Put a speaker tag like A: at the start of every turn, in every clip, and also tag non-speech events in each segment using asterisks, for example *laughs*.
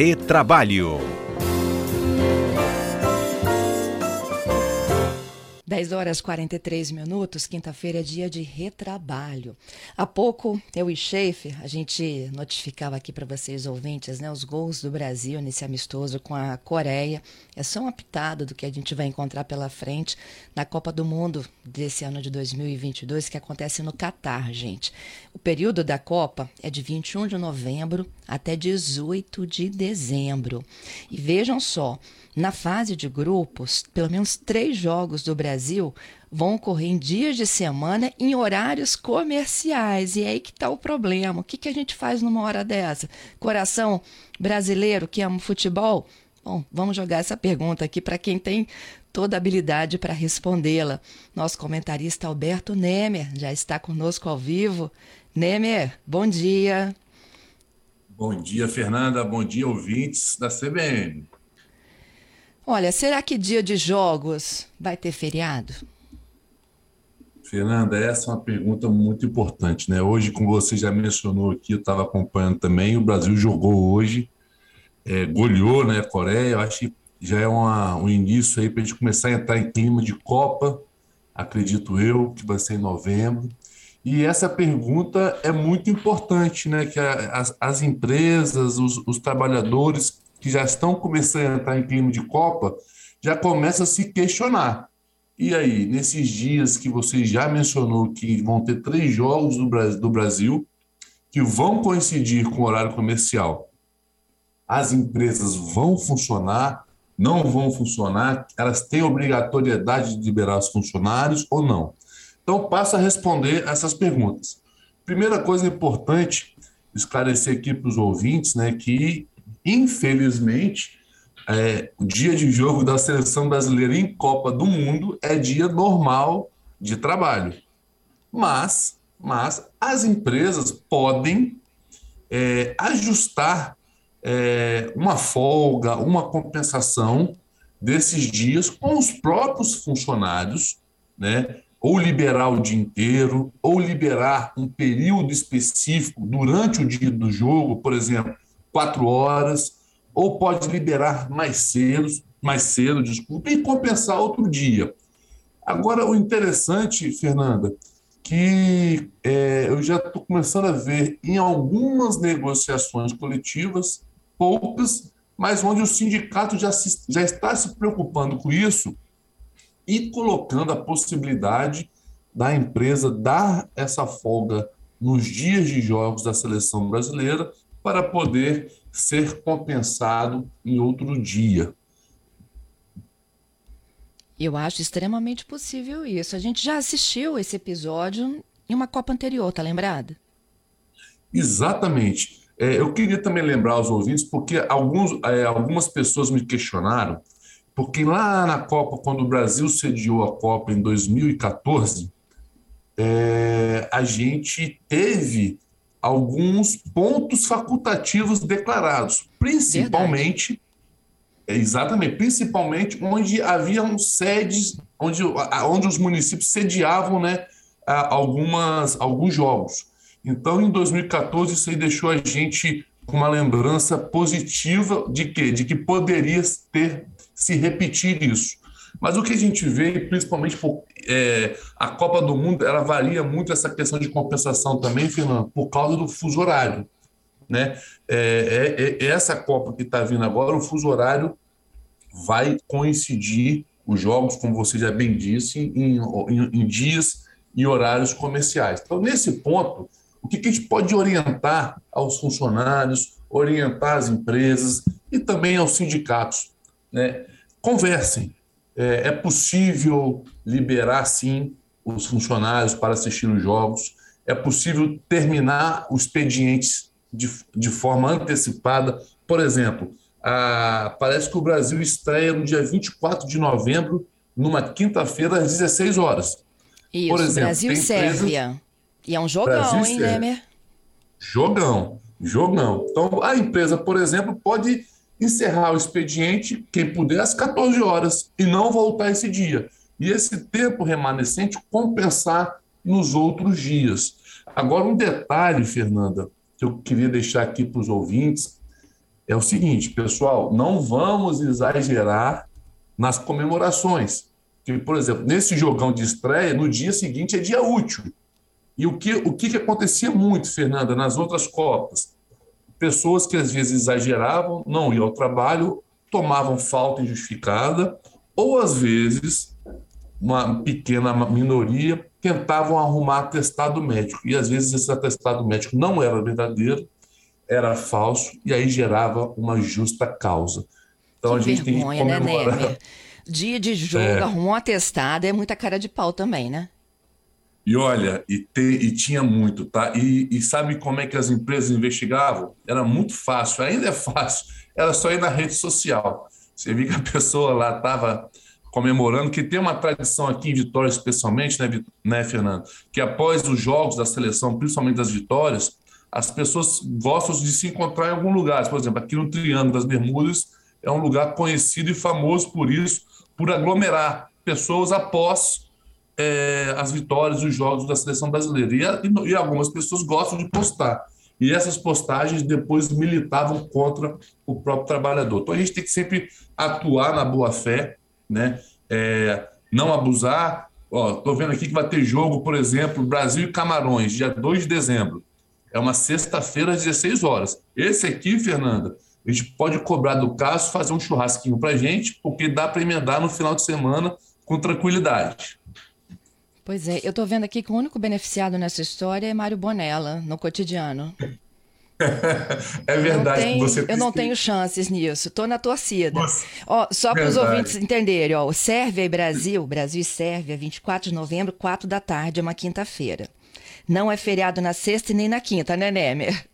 A: Retrabalho.
B: 10 horas e 43 minutos, quinta-feira é dia de retrabalho. Há pouco, eu e Schaefer, a gente notificava aqui para vocês ouvintes, né, os gols do Brasil nesse amistoso com a Coreia. É só uma pitada do que a gente vai encontrar pela frente na Copa do Mundo desse ano de 2022, que acontece no Catar, gente. O período da Copa é de 21 de novembro até 18 de dezembro. E vejam só, na fase de grupos, pelo menos três jogos do Brasil vão ocorrer em dias de semana em horários comerciais. E é aí que está o problema. O que, que a gente faz numa hora dessa? Coração brasileiro que ama futebol? Bom, vamos jogar essa pergunta aqui para quem tem toda a habilidade para respondê-la. Nosso comentarista Alberto Nemer já está conosco ao vivo. Nemer, bom dia.
C: Bom dia, Fernanda. Bom dia, ouvintes da CBN.
B: Olha, será que dia de jogos vai ter feriado?
C: Fernanda, essa é uma pergunta muito importante, né? Hoje, como você já mencionou aqui, eu estava acompanhando também, o Brasil jogou hoje, é, goleou né, a Coreia, eu acho que já é uma, um início aí para a gente começar a entrar em clima de Copa, acredito eu, que vai ser em novembro. E essa pergunta é muito importante, né? Que as, as empresas, os, os trabalhadores que já estão começando a entrar em clima de Copa, já começam a se questionar. E aí, nesses dias que você já mencionou que vão ter três jogos do Brasil, que vão coincidir com o horário comercial, as empresas vão funcionar, não vão funcionar, elas têm obrigatoriedade de liberar os funcionários ou não? Então, passo a responder essas perguntas. Primeira coisa importante esclarecer aqui para os ouvintes, né, que Infelizmente, é, o dia de jogo da seleção brasileira em Copa do Mundo é dia normal de trabalho. Mas, mas as empresas podem é, ajustar é, uma folga, uma compensação desses dias com os próprios funcionários, né? Ou liberar o dia inteiro, ou liberar um período específico durante o dia do jogo, por exemplo, quatro horas, ou pode liberar mais cedo, mais cedo, desculpa, e compensar outro dia. Agora, o interessante, Fernanda, que é, eu já estou começando a ver em algumas negociações coletivas, poucas, mas onde o sindicato já, se, já está se preocupando com isso e colocando a possibilidade da empresa dar essa folga nos dias de jogos da seleção brasileira para poder ser compensado em outro dia.
B: Eu acho extremamente possível isso. A gente já assistiu esse episódio em uma Copa anterior, tá lembrado?
C: Exatamente. É, eu queria também lembrar aos ouvintes, porque alguns, é, algumas pessoas me questionaram, porque lá na Copa, quando o Brasil sediou a Copa em 2014, é, a gente teve alguns pontos facultativos declarados, principalmente é, exatamente, principalmente onde haviam sedes, onde, onde os municípios sediavam, né, algumas alguns jogos. Então, em 2014, isso aí deixou a gente com uma lembrança positiva de que de que poderia ter se repetir isso. Mas o que a gente vê, principalmente por, é, a Copa do Mundo, ela varia muito essa questão de compensação também, Fernando, por causa do fuso horário. Né? É, é, é essa Copa que está vindo agora, o fuso horário vai coincidir os jogos, como você já bem disse, em, em, em dias e horários comerciais. Então, nesse ponto, o que, que a gente pode orientar aos funcionários, orientar as empresas e também aos sindicatos? Né? Conversem, é, é possível liberar, sim, os funcionários para assistir os jogos, é possível terminar os expedientes de, de forma antecipada. Por exemplo, a, parece que o Brasil estreia no dia 24 de novembro, numa quinta-feira, às 16 horas.
B: Isso, Por exemplo, Brasil e Sérvia. E é um jogão, Brasil hein, Nemer?
C: Jogão, jogão. Então, a empresa, por exemplo, pode encerrar o expediente, quem puder, às 14 horas, e não voltar esse dia. E esse tempo remanescente compensar nos outros dias. Agora, um detalhe, Fernanda, que eu queria deixar aqui para os ouvintes, é o seguinte, pessoal, não vamos exagerar nas comemorações. Que, por exemplo, nesse jogão de estreia, no dia seguinte é dia útil. E o que, o que, que acontecia muito, Fernanda, nas outras Copas? Pessoas que às vezes exageravam, não iam ao trabalho, tomavam falta injustificada, ou às vezes, uma pequena minoria, tentavam arrumar atestado médico. E às vezes esse atestado médico não era verdadeiro, era falso, e aí gerava uma justa causa.
B: Então que a gente vergonha, tem que né, comemorar. Né, Dia de *laughs* jogo, é. arrumou um atestado, é muita cara de pau também, né?
C: E olha, e, te, e tinha muito, tá? E, e, sabe como é que as empresas investigavam? Era muito fácil, ainda é fácil. Era só ir na rede social. Você viu que a pessoa lá estava comemorando, que tem uma tradição aqui em Vitória, especialmente, né, né, Fernando? Que após os jogos da seleção, principalmente das vitórias, as pessoas gostam de se encontrar em algum lugar. Por exemplo, aqui no Triângulo das Bermudas é um lugar conhecido e famoso por isso, por aglomerar pessoas após é, as vitórias, os jogos da seleção brasileira. E, e, algumas pessoas gostam de postar. E essas postagens depois militavam contra o próprio trabalhador. Então a gente tem que sempre atuar na boa fé, né? É, não abusar. Estou vendo aqui que vai ter jogo, por exemplo, Brasil e Camarões, dia 2 de dezembro. É uma sexta-feira às 16 horas. Esse aqui, Fernanda, a gente pode cobrar do caso, fazer um churrasquinho para gente, porque dá para emendar no final de semana com tranquilidade.
B: Pois é, eu estou vendo aqui que o único beneficiado nessa história é Mário Bonella, no cotidiano. *laughs*
C: é verdade.
B: Não tem, você eu não tenho chances nisso. Estou na torcida. Ó, só para os ouvintes entenderem, ó, o Sérvia e Brasil, Brasil e Sérvia, 24 de novembro, 4 da tarde, é uma quinta-feira. Não é feriado na sexta e nem na quinta, né, Nemer?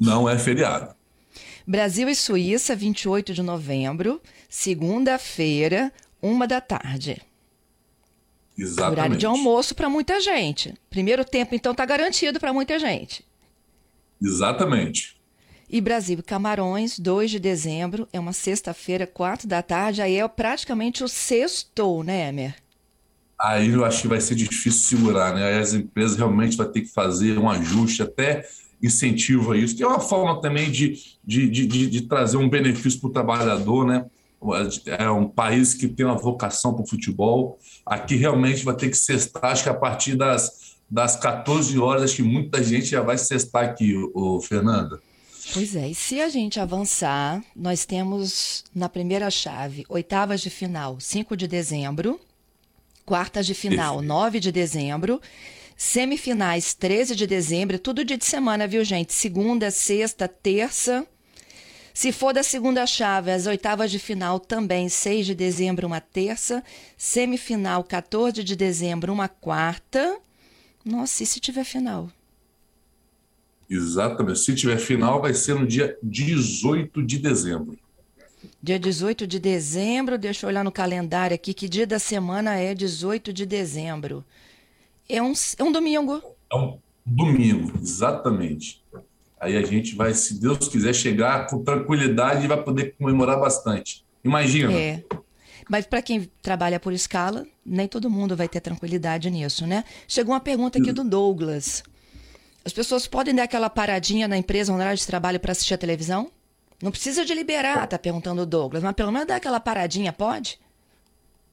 C: Não é feriado.
B: Brasil e Suíça, 28 de novembro, segunda-feira, uma da tarde.
C: Exatamente.
B: Horário de almoço para muita gente. Primeiro tempo, então, está garantido para muita gente.
C: Exatamente.
B: E Brasil e Camarões, 2 de dezembro, é uma sexta-feira, 4 da tarde, aí é praticamente o sexto, né, Emer?
C: Aí eu acho que vai ser difícil segurar, né? Aí as empresas realmente vão ter que fazer um ajuste, até incentivo a isso, que é uma forma também de, de, de, de, de trazer um benefício para o trabalhador, né? É um país que tem uma vocação para o futebol. Aqui realmente vai ter que cestar, acho que a partir das, das 14 horas, acho que muita gente já vai cestar aqui, o, Fernanda.
B: Pois é, e se a gente avançar, nós temos na primeira chave oitavas de final, 5 de dezembro, quartas de final, Perfeito. 9 de dezembro, semifinais, 13 de dezembro, tudo dia de semana, viu, gente? Segunda, sexta, terça se for da segunda chave, as oitavas de final também, 6 de dezembro, uma terça. Semifinal, 14 de dezembro, uma quarta. Nossa, e se tiver final?
C: Exatamente. Se tiver final, vai ser no dia 18 de dezembro.
B: Dia 18 de dezembro, deixa eu olhar no calendário aqui, que dia da semana é 18 de dezembro. É um, é um domingo.
C: É um domingo, exatamente. Aí a gente vai, se Deus quiser, chegar com tranquilidade e vai poder comemorar bastante. Imagina.
B: É. Mas para quem trabalha por escala, nem todo mundo vai ter tranquilidade nisso, né? Chegou uma pergunta aqui do Douglas. As pessoas podem dar aquela paradinha na empresa no horário de trabalho para assistir a televisão? Não precisa de liberar, tá perguntando o Douglas, mas pelo menos dar aquela paradinha, pode?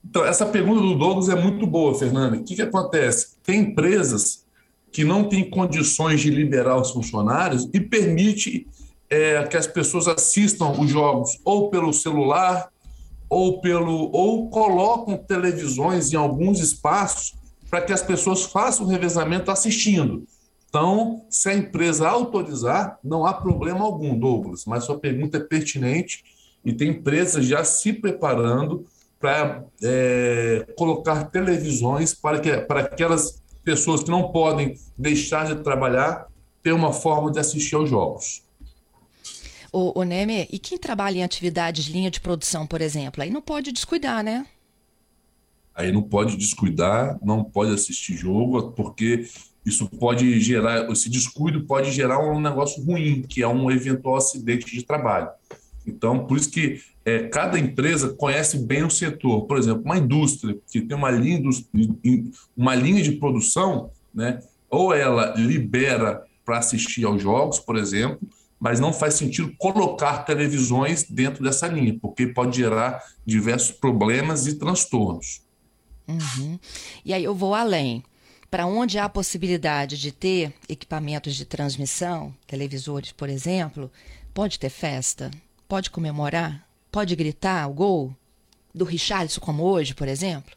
C: Então, essa pergunta do Douglas é muito boa, Fernanda. O que, que acontece? Tem empresas que não tem condições de liberar os funcionários e permite é, que as pessoas assistam os jogos ou pelo celular ou pelo ou colocam televisões em alguns espaços para que as pessoas façam o revezamento assistindo. Então, se a empresa autorizar, não há problema algum, Douglas. Mas sua pergunta é pertinente e tem empresas já se preparando para é, colocar televisões para que para aquelas pessoas que não podem deixar de trabalhar ter uma forma de assistir aos jogos.
B: O, o Neme, e quem trabalha em atividades de linha de produção, por exemplo, aí não pode descuidar, né?
C: Aí não pode descuidar, não pode assistir jogo, porque isso pode gerar, esse descuido pode gerar um negócio ruim, que é um eventual acidente de trabalho. Então, por isso que é, cada empresa conhece bem o setor. Por exemplo, uma indústria que tem uma linha, uma linha de produção, né, ou ela libera para assistir aos jogos, por exemplo, mas não faz sentido colocar televisões dentro dessa linha, porque pode gerar diversos problemas e transtornos.
B: Uhum. E aí eu vou além. Para onde há possibilidade de ter equipamentos de transmissão, televisores, por exemplo, pode ter festa? Pode comemorar? Pode gritar o gol? Do Richarlison, como hoje, por exemplo?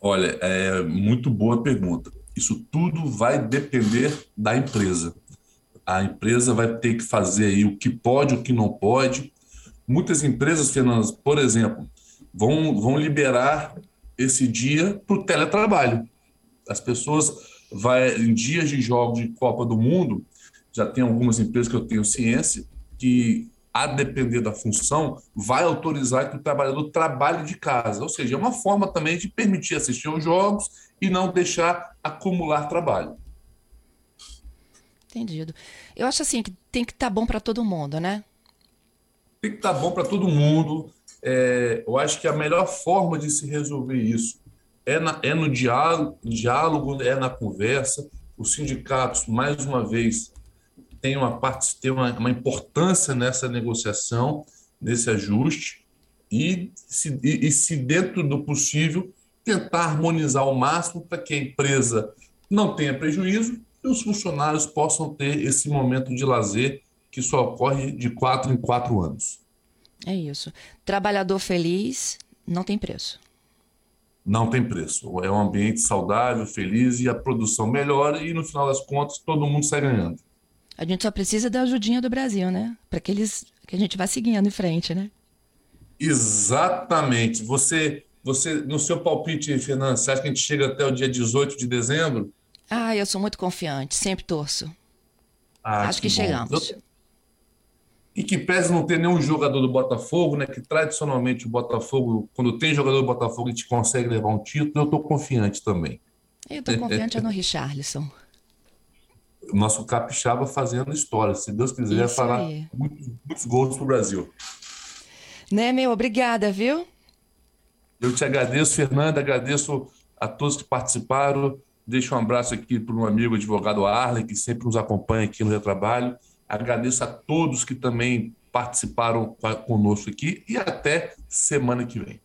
C: Olha, é muito boa pergunta. Isso tudo vai depender da empresa. A empresa vai ter que fazer aí o que pode, o que não pode. Muitas empresas, Fernando, por exemplo, vão, vão liberar esse dia para o teletrabalho. As pessoas vai em dias de jogos de Copa do Mundo, já tem algumas empresas que eu tenho ciência que a depender da função, vai autorizar que o trabalhador trabalhe de casa. Ou seja, é uma forma também de permitir assistir aos jogos e não deixar acumular trabalho.
B: Entendido. Eu acho assim que tem que estar tá bom para todo mundo, né?
C: Tem que estar tá bom para todo mundo. É, eu acho que a melhor forma de se resolver isso é, na, é no diálogo, diálogo, é na conversa. Os sindicatos, mais uma vez, tem uma parte, tem uma, uma importância nessa negociação, nesse ajuste, e se, e, e se dentro do possível tentar harmonizar ao máximo para que a empresa não tenha prejuízo e os funcionários possam ter esse momento de lazer que só ocorre de quatro em quatro anos.
B: É isso. Trabalhador feliz não tem preço.
C: Não tem preço. É um ambiente saudável, feliz e a produção melhora e no final das contas todo mundo sai ganhando.
B: A gente só precisa da ajudinha do Brasil, né? Para que eles que a gente vá seguindo em frente, né?
C: Exatamente. Você, você no seu palpite, Fernando, você acha que a gente chega até o dia 18 de dezembro?
B: Ah, eu sou muito confiante, sempre torço. Ah, Acho que, que chegamos. Eu...
C: E que pese não ter nenhum jogador do Botafogo, né? Que tradicionalmente o Botafogo, quando tem jogador do Botafogo, a gente consegue levar um título. Eu estou confiante também.
B: Eu estou confiante *laughs* no Richarlison
C: nosso capixaba fazendo história. Se Deus quiser, Isso fará muitos, muitos gols para o Brasil.
B: Né, meu? Obrigada, viu?
C: Eu te agradeço, Fernanda, agradeço a todos que participaram. Deixo um abraço aqui para um amigo advogado Arley, que sempre nos acompanha aqui no Retrabalho. Agradeço a todos que também participaram conosco aqui e até semana que vem.